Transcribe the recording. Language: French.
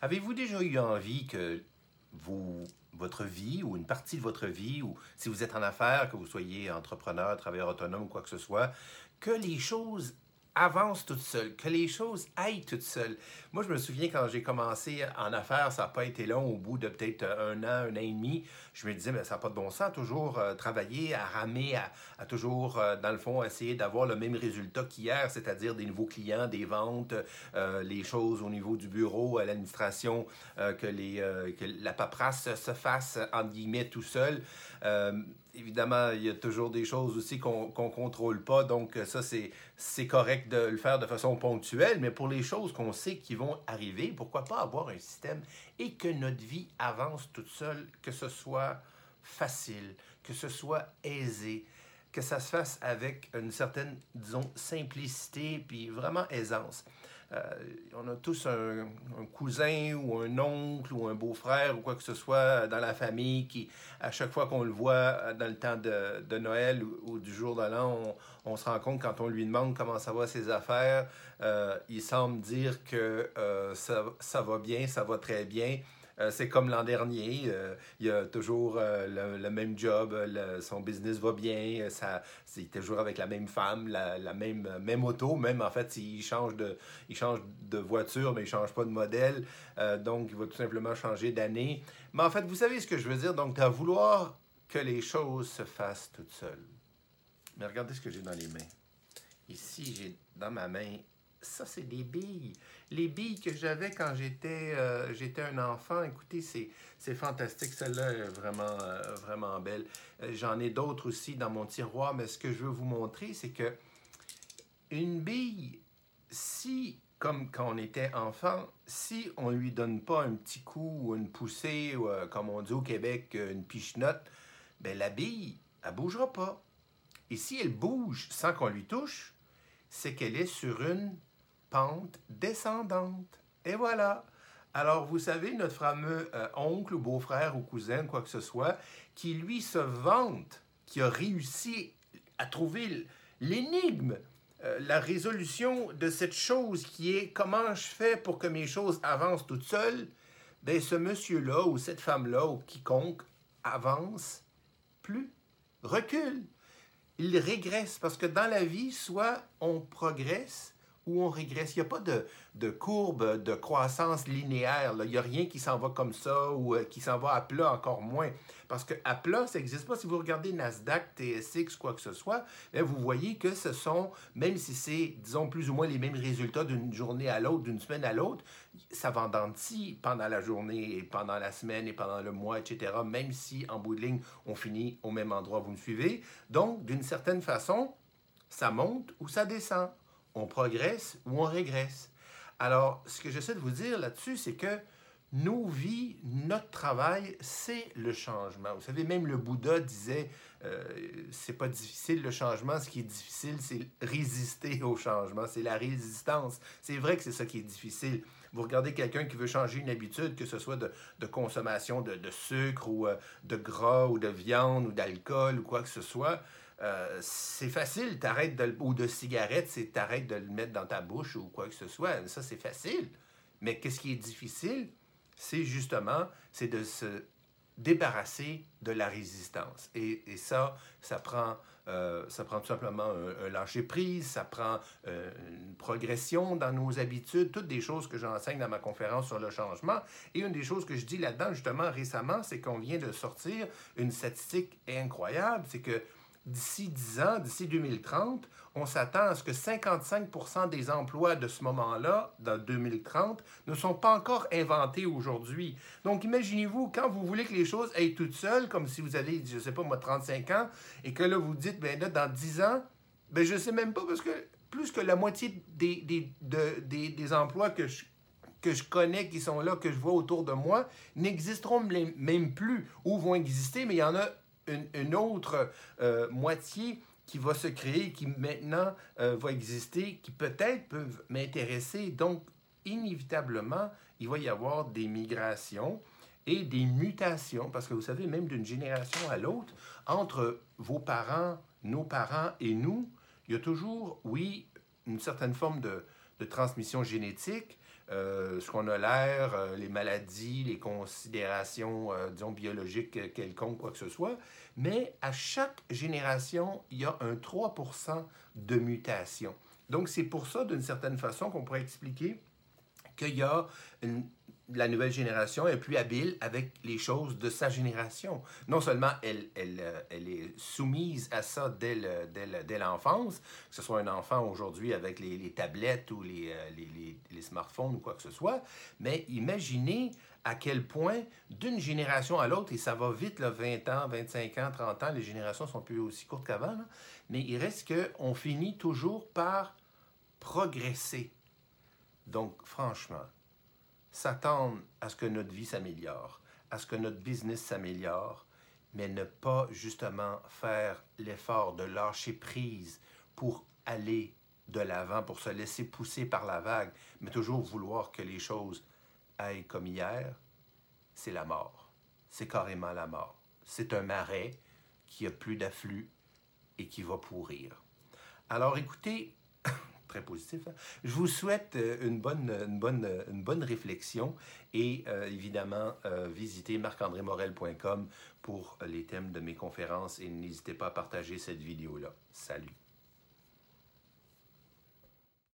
Avez-vous déjà eu envie que vous, votre vie ou une partie de votre vie, ou si vous êtes en affaires, que vous soyez entrepreneur, travailleur autonome ou quoi que ce soit, que les choses avance toute seule, que les choses aillent toutes seules. Moi, je me souviens quand j'ai commencé en affaires, ça n'a pas été long, au bout de peut-être un an, un an et demi, je me disais, mais ça n'a pas de bon sens, toujours euh, travailler, à ramer, à, toujours, euh, dans le fond, essayer d'avoir le même résultat qu'hier, c'est-à-dire des nouveaux clients, des ventes, euh, les choses au niveau du bureau, à l'administration, que, les, que la paperasse se fasse, entre guillemets, tout seul évidemment, il y a toujours des choses aussi qu'on ne contrôle pas, donc euh, ça, c'est correct de le faire de façon ponctuelle, mais pour les choses qu'on sait qui vont arriver, pourquoi pas avoir un système et que notre vie avance toute seule, que ce soit facile, que ce soit aisé, que ça se fasse avec une certaine, disons, simplicité, puis vraiment aisance. Euh, on a tous un, cousin ou un oncle ou un beau-frère ou quoi que ce soit dans la famille qui, à chaque fois qu'on le voit euh, dans le temps de, Noël ou, du jour de l'an, on, se rend compte quand on lui demande comment ça va ses affaires, euh, il semble dire que ça va bien, ça va très bien. Euh, c'est comme l'an dernier. Euh, il a toujours euh, le, même job, son business va bien, ça, c'est toujours avec la même femme, la, même, même auto. Même en fait, il change de, il change de voiture, mais il change pas de modèle. donc, il va tout simplement changer d'année. Mais en fait, vous savez ce que je veux dire. Donc, à vouloir que les choses se fassent toutes seules. Mais regardez ce que j'ai dans les mains. Ici, j'ai dans ma main ça, c'est des billes. Les billes que j'avais quand j'étais euh, un enfant, écoutez, c'est fantastique. Celle-là est vraiment, euh, vraiment belle. Euh, j'en ai d'autres aussi dans mon tiroir, mais ce que je veux vous montrer, c'est que une bille, si, comme quand on était enfant, si on ne lui donne pas un petit coup ou une poussée, ou, comme on dit au Québec, une pichenote, ben la bille, elle bougera pas. Et si elle bouge sans qu'on lui touche, c'est qu'elle est sur une pente descendante. Et voilà. Alors, vous savez, notre fameux euh, oncle ou beau-frère ou cousin, quoi que ce soit, qui lui se vante, qui a réussi à trouver l'énigme, euh, la résolution de cette chose qui est comment je fais pour que mes choses avancent toutes seules, bien, ce monsieur-là ou cette femme-là ou quiconque avance plus, recule. Il régresse parce que dans la vie, soit on progresse, où on régresse. Il n'y a pas de, courbe de croissance linéaire. Il n'y a rien qui s'en va comme ça ou euh, qui s'en va à plat, encore moins. Parce que à plat, ça n'existe pas. Si vous regardez Nasdaq, TSX, quoi que ce soit, vous voyez que ce sont, même si c'est, disons, plus ou moins les mêmes résultats d'une journée à l'autre, d'une semaine à l'autre, ça en pendant la journée et pendant la semaine et pendant le mois, etc., même si en bout de ligne, on finit au même endroit, vous me suivez? Donc, d'une certaine façon, ça monte ou ça descend on progresse ou on régresse. Alors, ce que j'essaie de vous dire là-dessus, c'est que nos vies, notre travail, c'est le changement. Vous savez, même le Bouddha disait, euh, c'est pas difficile le changement, ce qui est difficile, c'est résister au changement, c'est la résistance. C'est vrai que c'est ça qui est difficile. Vous regardez quelqu'un qui veut changer une habitude, que ce soit de, consommation de, sucre ou euh, de gras ou de viande ou d'alcool ou quoi que ce soit, euh, c'est facile, t'arrêtes de, ou de cigarette, c'est t'arrêtes de le mettre dans ta bouche ou quoi que ce soit. Ça, c'est facile. Mais qu'est-ce qui est difficile? C'est justement, c'est de se débarrasser de la résistance. Et, ça, ça prend, euh, ça prend tout simplement un, lâcher-prise, ça prend euh, une progression dans nos habitudes, toutes des choses que j'enseigne dans ma conférence sur le changement. Et une des choses que je dis là-dedans, justement, récemment, c'est qu'on vient de sortir une statistique incroyable, c'est que d'ici 10 ans, d'ici 2030, on s'attend à ce que 55% des emplois de ce moment-là, dans 2030, ne sont pas encore inventés aujourd'hui. Donc, imaginez-vous, quand vous voulez que les choses aillent toutes seules, comme si vous avez, je ne sais pas, moi, 35 ans, et que là, vous dites, ben là, dans 10 ans, ben je ne sais même pas, parce que plus que la moitié des, des, des, emplois que je, que je connais, qui sont là, que je vois autour de moi, n'existeront même plus ou vont exister, mais il y en a une, autre euh, moitié qui va se créer, qui maintenant euh, va exister, qui peut-être peuvent m'intéresser. Donc, inévitablement, il va y avoir des migrations et des mutations, parce que vous savez, même d'une génération à l'autre, entre vos parents, nos parents et nous, il y a toujours, oui, une certaine forme de, transmission génétique, euh, ce qu'on a l'air, euh, les maladies, les considérations, euh, disons, biologiques quelconques, quoi que ce soit. Mais à chaque génération, il y a un 3 de mutation. Donc, c'est pour ça, d'une certaine façon, qu'on pourrait expliquer qu'il y a la nouvelle génération est plus habile avec les choses de sa génération. Non seulement elle, euh, est soumise à ça dès, l'enfance, que ce soit un enfant aujourd'hui avec les, tablettes ou les, euh, les, smartphones ou quoi que ce soit, mais imaginez à quel point d'une génération à l'autre, et ça va vite, là, 20 ans, 25 ans, 30 ans, les générations sont plus aussi courtes qu'avant, mais il reste qu'on finit toujours par progresser. Donc, franchement, s'attendre à ce que notre vie s'améliore, à ce que notre business s'améliore, mais ne pas justement faire l'effort de lâcher prise pour aller de l'avant, pour se laisser pousser par la vague, mais toujours vouloir que les choses aillent comme hier, c'est la mort. C'est carrément la mort. C'est un marais qui a plus d'afflux et qui va pourrir. Alors écoutez, très positif. Hein. Je vous souhaite euh, une bonne, une bonne, une bonne réflexion et euh, évidemment, euh, visitez marc-andré-morel.com pour les thèmes de mes conférences et n'hésitez pas à partager cette vidéo-là. Salut!